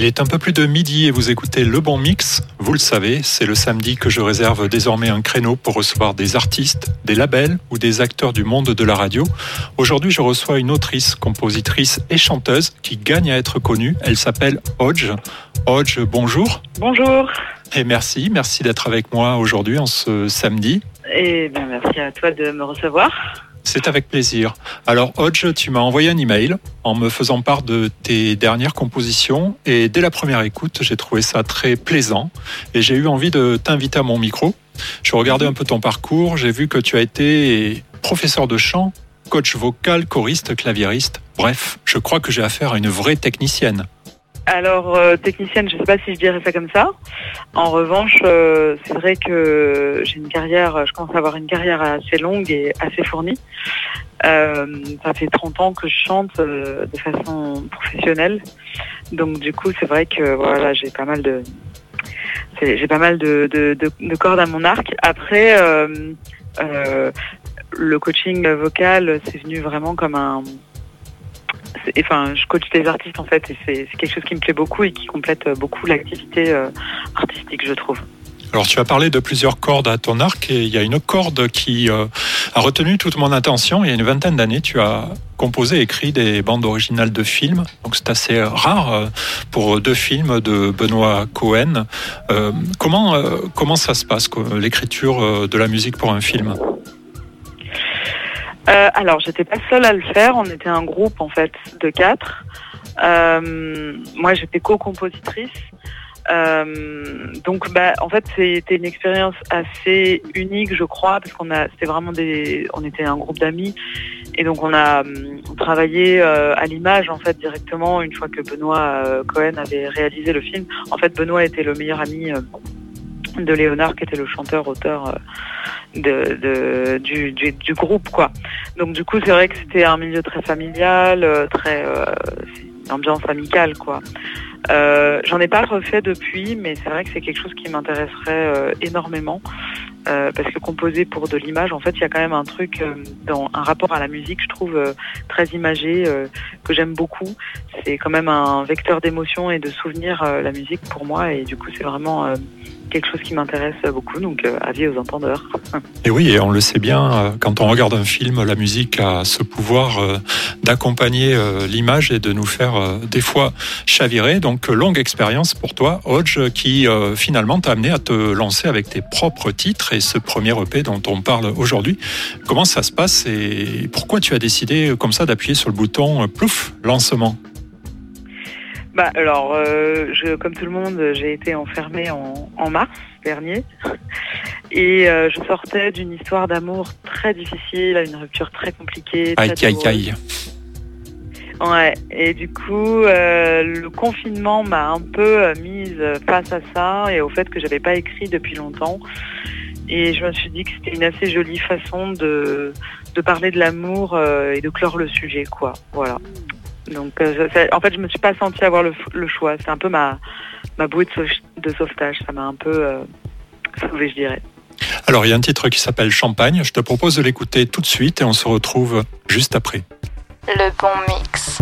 Il est un peu plus de midi et vous écoutez Le Bon Mix. Vous le savez, c'est le samedi que je réserve désormais un créneau pour recevoir des artistes, des labels ou des acteurs du monde de la radio. Aujourd'hui, je reçois une autrice, compositrice et chanteuse qui gagne à être connue. Elle s'appelle Hodge. Hodge, bonjour. Bonjour. Et merci, merci d'être avec moi aujourd'hui en ce samedi. Et bien merci à toi de me recevoir. C'est avec plaisir. Alors, Hodge, tu m'as envoyé un email en me faisant part de tes dernières compositions et dès la première écoute, j'ai trouvé ça très plaisant et j'ai eu envie de t'inviter à mon micro. Je regardais un peu ton parcours, j'ai vu que tu as été professeur de chant, coach vocal, choriste, claviériste. Bref, je crois que j'ai affaire à une vraie technicienne. Alors, euh, technicienne, je ne sais pas si je dirais ça comme ça. En revanche, euh, c'est vrai que j'ai une carrière, je commence à avoir une carrière assez longue et assez fournie. Euh, ça fait 30 ans que je chante de façon professionnelle. Donc, du coup, c'est vrai que voilà, j'ai pas mal de, j'ai pas mal de, de, cordes à mon arc. Après, le coaching vocal, c'est venu vraiment comme un enfin, je coach des artistes en fait, et c'est quelque chose qui me plaît beaucoup et qui complète beaucoup l'activité euh, artistique, je trouve. Alors tu as parlé de plusieurs cordes à ton arc et il y a une corde qui euh, a retenu toute mon attention. Il y a une vingtaine d'années, tu as composé et écrit des bandes originales de films. Donc c'est assez rare euh, pour deux films de Benoît Cohen. comment, comment ça se passe, l'écriture de la musique pour un film? Euh, alors, j'étais pas seule à le faire. On était un groupe en fait de quatre. Euh, moi, j'étais co-compositrice. Euh, donc, bah, en fait, c'était une expérience assez unique, je crois, parce qu'on a, c'était vraiment des, on était un groupe d'amis, et donc on a travaillé à l'image en fait directement une fois que Benoît Cohen avait réalisé le film. En fait, Benoît était le meilleur ami de Léonard, qui était le chanteur-auteur de, du, du, groupe quoi. Donc du coup c'est vrai que c'était un milieu très familial, euh, très euh, ambiance amicale quoi. Euh, J'en ai pas refait depuis, mais c'est vrai que c'est quelque chose qui m'intéresserait euh, énormément. parce que composer pour de l'image, en fait, il y a quand même un truc dans un rapport à la musique, je trouve très imagé, que j'aime beaucoup. C'est quand même un vecteur d'émotion et de souvenirs la musique pour moi, et du coup, c'est vraiment quelque chose qui m'intéresse beaucoup, donc euh, avis aux entendeurs. Et oui, et on le sait bien, euh, quand on regarde un film, la musique a ce pouvoir euh, d'accompagner l'image et de nous faire des fois chavirer. Donc longue expérience pour toi, Hodge, qui finalement t'a amené à te lancer avec tes propres titres et ce premier EP dont on parle aujourd'hui. Comment ça se passe et pourquoi tu as décidé comme ça d'appuyer sur le bouton plouf, lancement? Bah alors, euh, je, comme tout le monde, j'ai été enfermée en, en mars dernier et euh, je sortais d'une histoire d'amour très difficile, une rupture très compliquée. Aïe aïe aïe. Ouais, et du coup, euh, le confinement m'a un peu mise face à ça et au fait que j'avais pas écrit depuis longtemps. Et je me suis dit que c'était une assez jolie façon de, de parler de l'amour et de clore le sujet, quoi. Voilà. Donc, euh, en fait, je me suis pas sentie avoir le, choix. C'est un peu ma, ma bouée de, sauvetage. Ça m'a un peu euh, sauvé, je dirais. Alors, il y a un titre qui s'appelle Champagne. Je te propose de l'écouter tout de suite et on se retrouve juste après. Le bon mix.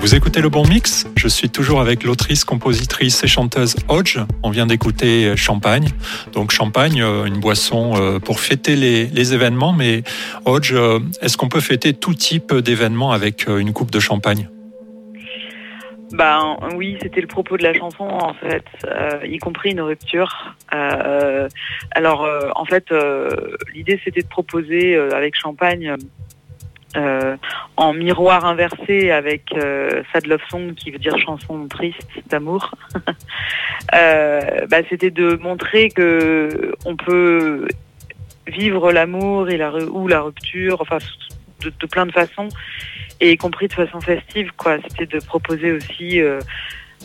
Vous écoutez le bon mix? Je suis toujours avec l'autrice, compositrice et chanteuse Hodge. On vient d'écouter Champagne. Donc Champagne, euh, une boisson euh, pour fêter les, événements. Mais Hodge, euh, est-ce qu'on peut fêter tout type d'événements avec une coupe de champagne? Ben oui, c'était le propos de la chanson en fait, y compris une rupture. alors en fait, l'idée c'était de proposer avec Champagne euh, en miroir inversé avec euh, Sad Love Song qui veut dire chanson triste d'amour. euh, bah, c'était de montrer que on peut vivre l'amour et la ou la rupture, enfin de, de, plein de façons, et y compris de façon festive. quoi. C'était de proposer aussi euh,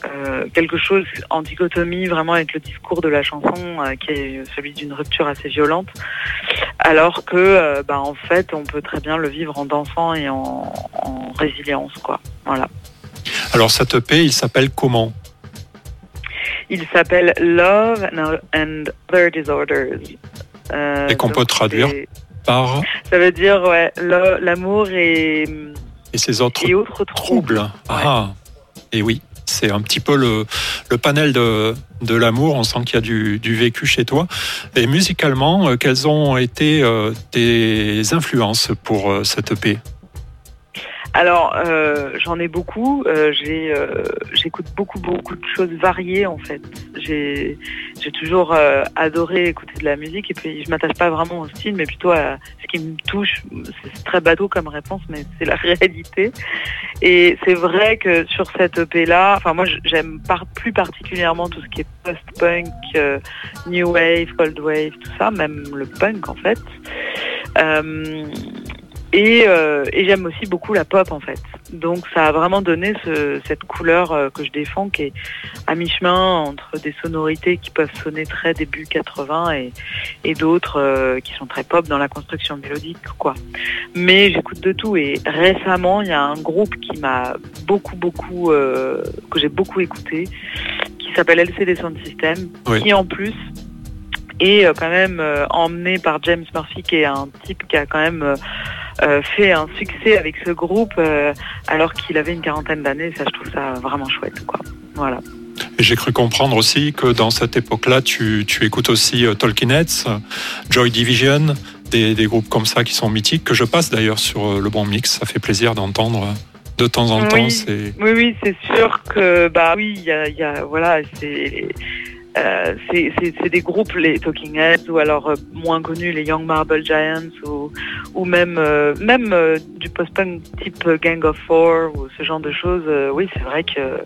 euh, quelque chose en dichotomie vraiment avec le discours de la chanson euh, qui est celui d'une rupture assez violente alors que euh, bah, en fait on peut très bien le vivre en dansant et en, en résilience quoi. Voilà. Alors cette EP il s'appelle comment? Il s'appelle Love and Other Disorders. Et qu'on peut traduire par ça veut dire ouais l'amour et et ses autres, et autres troubles, ah. Et oui c'est un petit peu le, panel de, l'amour. On sent qu'il y a du, vécu chez toi. Et musicalement, euh, quelles ont été euh, tes influences pour euh, cette EP alors, j'en ai beaucoup. J'écoute beaucoup, beaucoup de choses variées en fait. J'ai toujours adoré écouter de la musique et puis je m'attache pas vraiment au style, mais plutôt à ce qui me touche. C'est très bateau comme réponse, mais c'est la réalité. Et c'est vrai que sur cette EP là, enfin moi j'aime plus particulièrement tout ce qui est post-punk, new wave, cold wave, tout ça, même le punk en fait. Euh, et, euh, et j'aime aussi beaucoup la pop en fait. Donc ça a vraiment donné ce, cette couleur euh, que je défends qui est à mi-chemin entre des sonorités qui peuvent sonner très début 80 et, et d'autres euh, qui sont très pop dans la construction mélodique quoi. Mais j'écoute de tout et récemment il y a un groupe qui m'a beaucoup beaucoup que j'ai beaucoup écouté qui s'appelle LCD Sound System qui en plus est quand même emmené par James Murphy qui est un type qui a quand même fait un succès avec ce groupe euh, alors qu'il avait une quarantaine d'années. Ça, je trouve ça vraiment chouette. Quoi. Voilà. J'ai cru comprendre aussi que dans cette époque-là, tu, tu, écoutes aussi euh, Talking Heads, Joy Division, des, des, groupes comme ça qui sont mythiques, que je passe d'ailleurs sur le bon mix. Ça fait plaisir d'entendre de temps en temps. Oui, oui, c'est sûr que bah oui, il y a, y a, voilà, c'est euh, c'est des groupes, les Talking Heads, ou alors euh, moins connus, les Young Marble Giants, ou, ou même, euh, même euh, du post-punk type Gang of Four, ou ce genre de choses. oui, c'est vrai que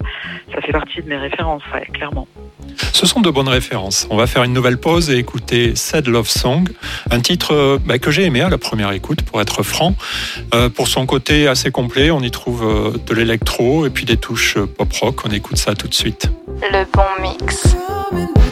ça fait partie de mes références, ouais, clairement. Ce sont de bonnes références. On va faire une nouvelle pause et écouter Sad Love Song, un titre bah, que j'ai aimé à la première écoute, pour être franc. pour son côté assez complet, on y trouve de l'électro et puis des touches pop-rock. On écoute ça tout de suite. Le bon mix. coming back.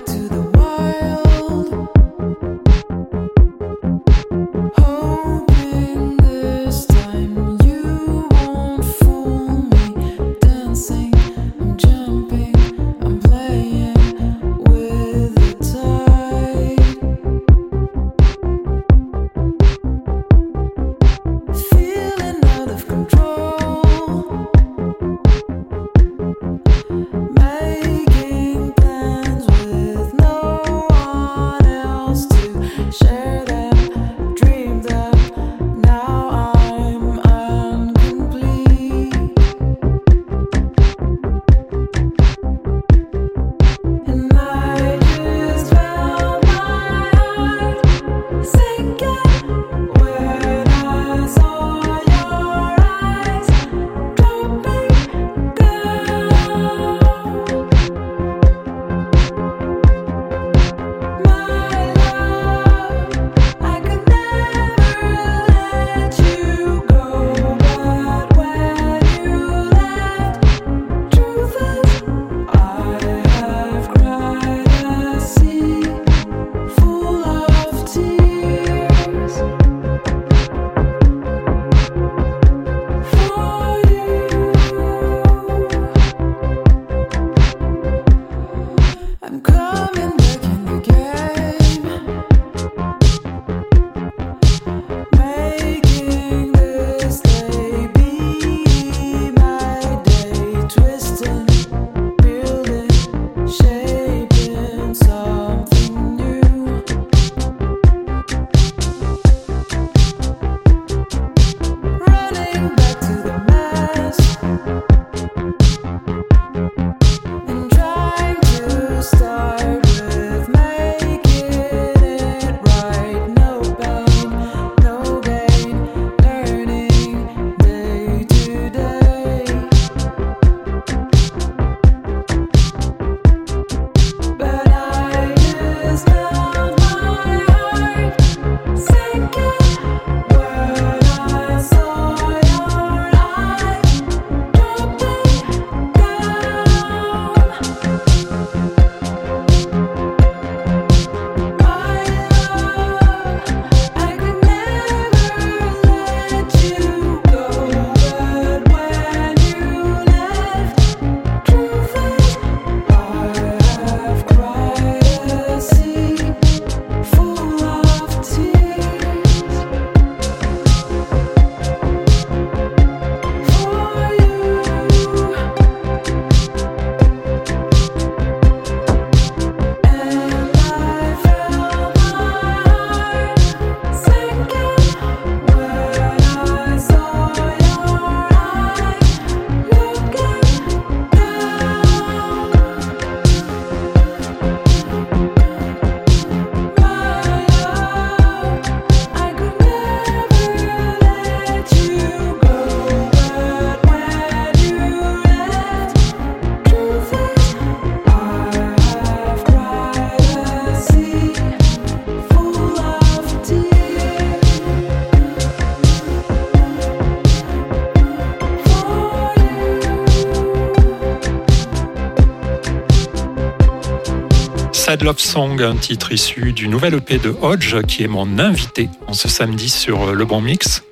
Un titre issu du nouvel EP de Hodge, qui est mon invité en ce samedi sur Le Bon Mix.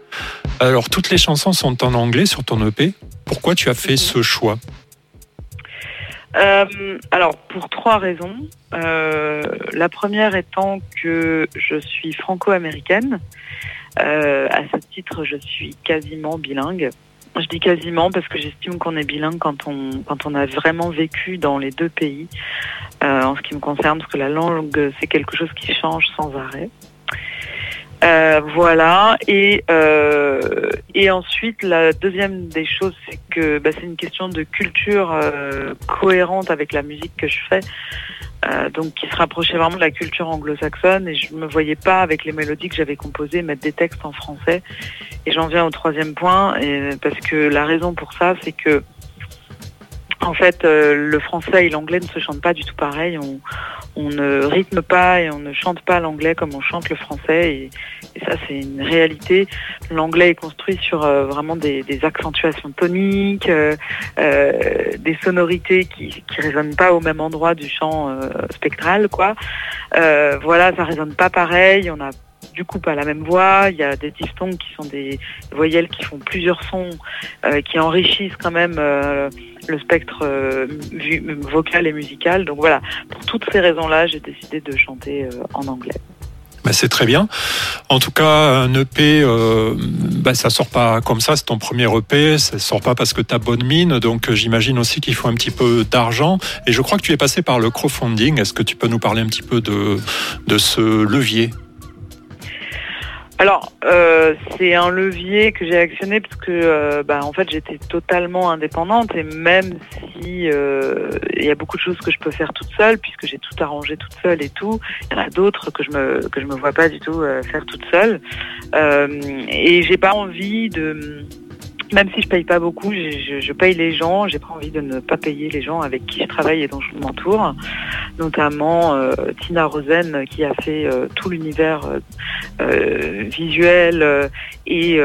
Alors, toutes les chansons sont en anglais sur ton EP. Pourquoi tu as fait ce choix? Euh, alors, pour trois raisons. Euh, la première étant que je suis franco-américaine. Euh, à ce titre, je suis quasiment bilingue. Je dis quasiment parce que j'estime qu'on est bilingue quand on, a vraiment vécu dans les deux pays, en ce qui me concerne, parce que la langue, c'est quelque chose qui change sans arrêt. Euh, voilà. Et, euh, et ensuite, la deuxième des choses, c'est que bah, c'est une question de culture euh, cohérente avec la musique que je fais. donc qui se rapprochait vraiment de la culture anglo-saxonne et je me voyais pas avec les mélodies que j'avais composées mettre des textes en français et j'en viens au troisième point parce que la raison pour ça c'est que en fait, euh, le français et l'anglais ne se chantent pas du tout pareil. On, on, ne rythme pas et on ne chante pas l'anglais comme on chante le français. Et, ça, c'est une réalité. L'anglais est construit sur euh, vraiment des, des, accentuations toniques, euh, des sonorités qui, qui résonnent pas au même endroit du chant spectral, quoi. voilà, ça résonne pas pareil. On a du coup pas la même voix. Il y a des diphtongues qui sont des voyelles qui font plusieurs sons, qui enrichissent quand même le spectre euh, vocal et musical. Donc voilà, pour toutes ces raisons-là, j'ai décidé de chanter euh, en anglais. Bah, c'est très bien. En tout cas, un EP, euh, bah, ça sort pas comme ça. C'est ton premier EP. Ça sort pas parce que tu as bonne mine. Donc, euh, j'imagine aussi qu'il faut un petit peu d'argent. Et je crois que tu es passé par le crowdfunding. Est-ce que tu peux nous parler un petit peu de, de ce levier? Alors, euh, c'est un levier que j'ai actionné parce que, euh, bah, en fait, j'étais totalement indépendante et même si euh, il y a beaucoup de choses que je peux faire toute seule, puisque j'ai tout arrangé toute seule et tout, il y en a d'autres que je me que je me vois pas du tout faire toute seule. et j'ai pas envie de même si je paye pas beaucoup, je, paye les gens. J'ai pas envie de ne pas payer les gens avec qui je travaille et dont je m'entoure, notamment euh, Tina Rosen qui a fait euh, tout l'univers euh, visuel et,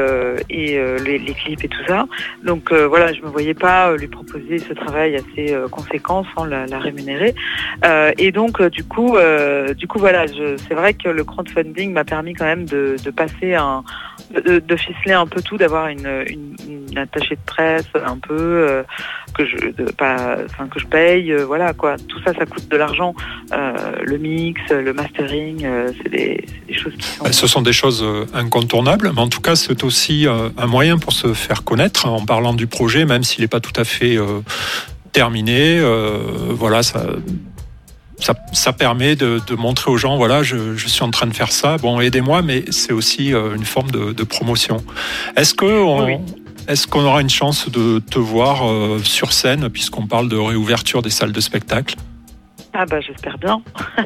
les, clips et tout ça. Donc voilà, je me voyais pas lui proposer ce travail assez conséquent sans la, rémunérer. et donc du coup, du coup voilà, c'est vrai que le crowdfunding m'a permis quand même de, passer un, de, ficeler un peu tout, d'avoir une, une, attachée de presse un peu euh, que je de, pas, enfin que je paye, euh, voilà quoi. Tout ça, ça coûte de l'argent. Euh, le mix, le mastering, c'est des, des, choses qui sont. Ce sont des choses incontournables, mais en tout cas, c'est aussi un moyen pour se faire connaître en parlant du projet, même s'il n'est pas tout à fait terminé. voilà, ça ça, permet de, montrer aux gens, voilà, je, suis en train de faire ça. Bon, aidez-moi, mais c'est aussi une forme de, promotion. Est-ce que est-ce qu'on aura une chance de te voir euh, sur scène, puisqu'on parle de réouverture des salles de spectacle? Ah bah j'espère bien.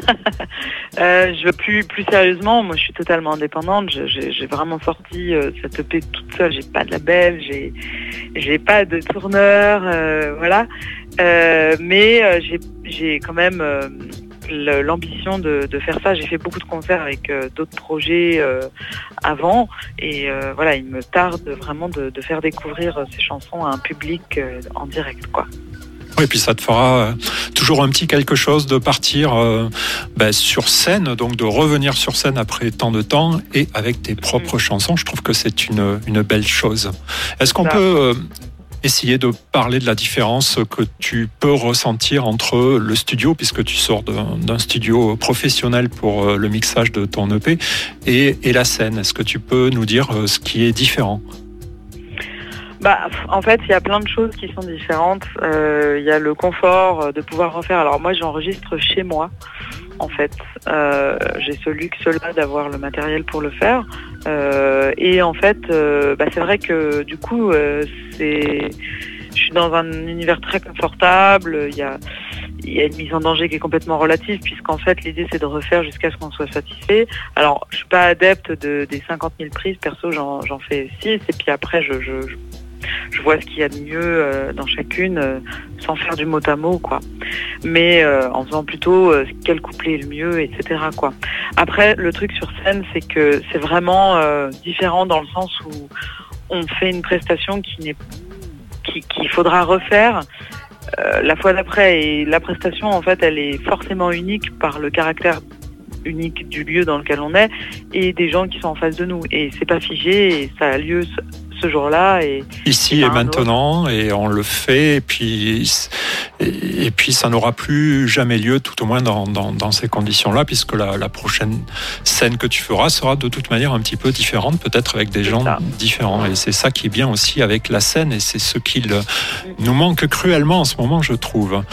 euh, je veux plus plus sérieusement, moi je suis totalement indépendante. J'ai vraiment sorti euh, cette EP toute seule. J'ai pas de label, j'ai pas de tourneur, euh, voilà. Mais j'ai quand même l'ambition de, de, faire ça. J'ai fait beaucoup de concerts avec d'autres projets avant et voilà, il me tarde vraiment de, de, faire découvrir ces chansons à un public en direct, quoi. Et puis ça te fera toujours un petit quelque chose de partir euh, ben, sur scène, donc de revenir sur scène après tant de temps et avec tes propres mm. chansons. Je trouve que c'est une, une belle chose. Est-ce qu'on peut essayer de parler de la différence que tu peux ressentir entre le studio, puisque tu sors d'un studio professionnel pour euh, le mixage de ton EP, et, et la scène. Est-ce que tu peux nous dire euh, ce qui est différent? Bah, en fait, il y a plein de choses qui sont différentes. Euh, il y a le confort de pouvoir refaire. Alors moi, j'enregistre chez moi, en fait. Euh, J'ai ce luxe-là d'avoir le matériel pour le faire. Euh, et en fait, euh, bah, c'est vrai que du coup, euh, je suis dans un univers très confortable. Il y a une mise en danger qui est complètement relative puisqu'en fait l'idée c'est de refaire jusqu'à ce qu'on soit satisfait. Alors je suis pas adepte de, des 50 000 prises, perso j'en fais 6 et puis après je vois ce qu'il y a de mieux euh, dans chacune euh, sans faire du mot à mot quoi mais euh, en faisant plutôt quel couplet est le mieux etc après le truc sur scène c'est que c'est vraiment différent dans le sens où on fait une prestation qui n'est qu'il faudra refaire la fois d'après. Et la prestation, en fait, elle est forcément unique par le caractère unique du lieu dans lequel on est et des gens qui sont en face de nous. Et c'est pas figé et ça a lieu ce jour-là. Et, Ici et, maintenant, et on le fait, et puis, et, puis ça n'aura plus jamais lieu, tout au moins dans, dans, ces conditions-là, puisque la, la, prochaine scène que tu feras sera de toute manière un petit peu différente, peut-être avec des gens différents. Et c'est ça qui est bien aussi avec la scène, et c'est ce qui nous manque cruellement en ce moment, je trouve.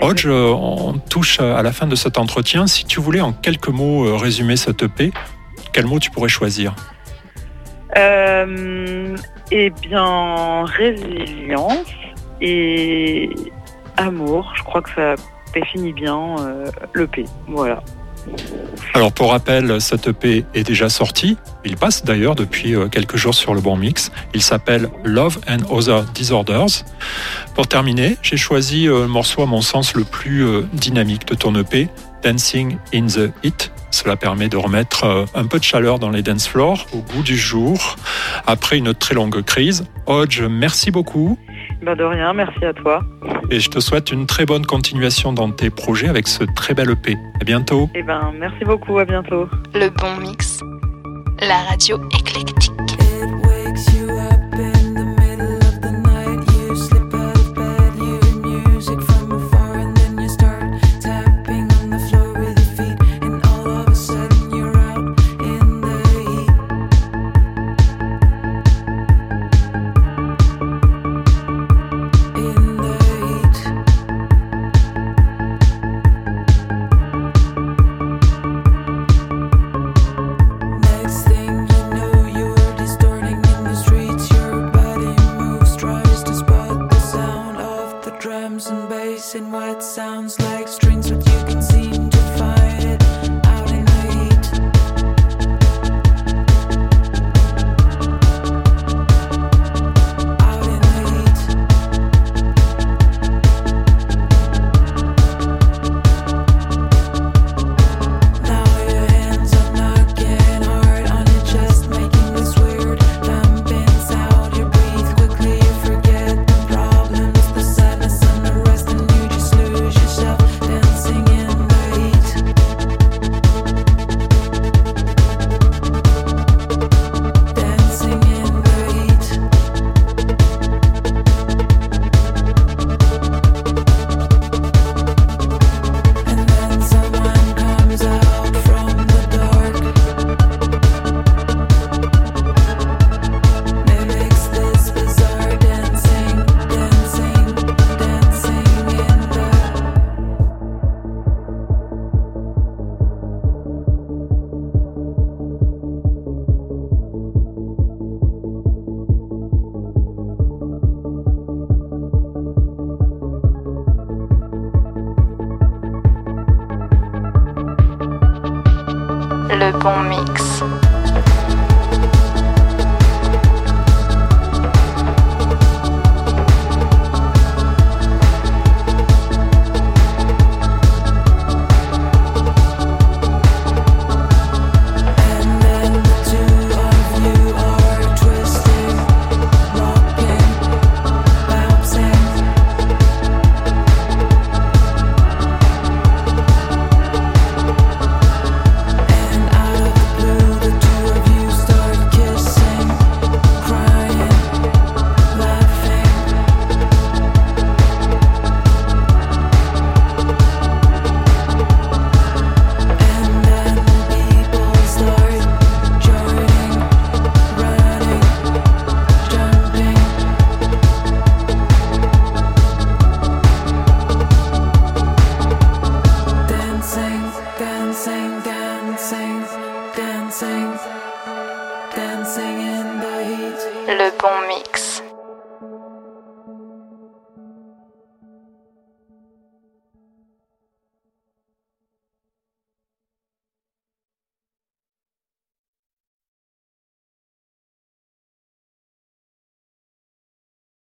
Hodge, on touche à la fin de cet entretien. Si tu voulais en quelques mots euh, résumer cette EP, quel mot tu pourrais choisir? Euh, eh bien, résilience et amour. Je crois que ça définit bien euh, l'EP. Voilà. Alors pour rappel, cette EP est déjà sorti. Il passe d'ailleurs depuis euh, quelques jours sur le bon mix. Il s'appelle Love and Other Disorders. Pour terminer, j'ai choisi euh, le morceau à mon sens le plus dynamique de ton EP, Dancing in the Heat. Cela permet de remettre euh, un peu de chaleur dans les dance floors au goût du jour après une très longue crise. Hodge, merci beaucoup. Bah de rien, merci à toi. Et je te souhaite une très bonne continuation dans tes projets avec ce très bel EP. À bientôt. Eh ben, merci beaucoup, à bientôt. Le bon mix, la radio éclectique. Bon mix.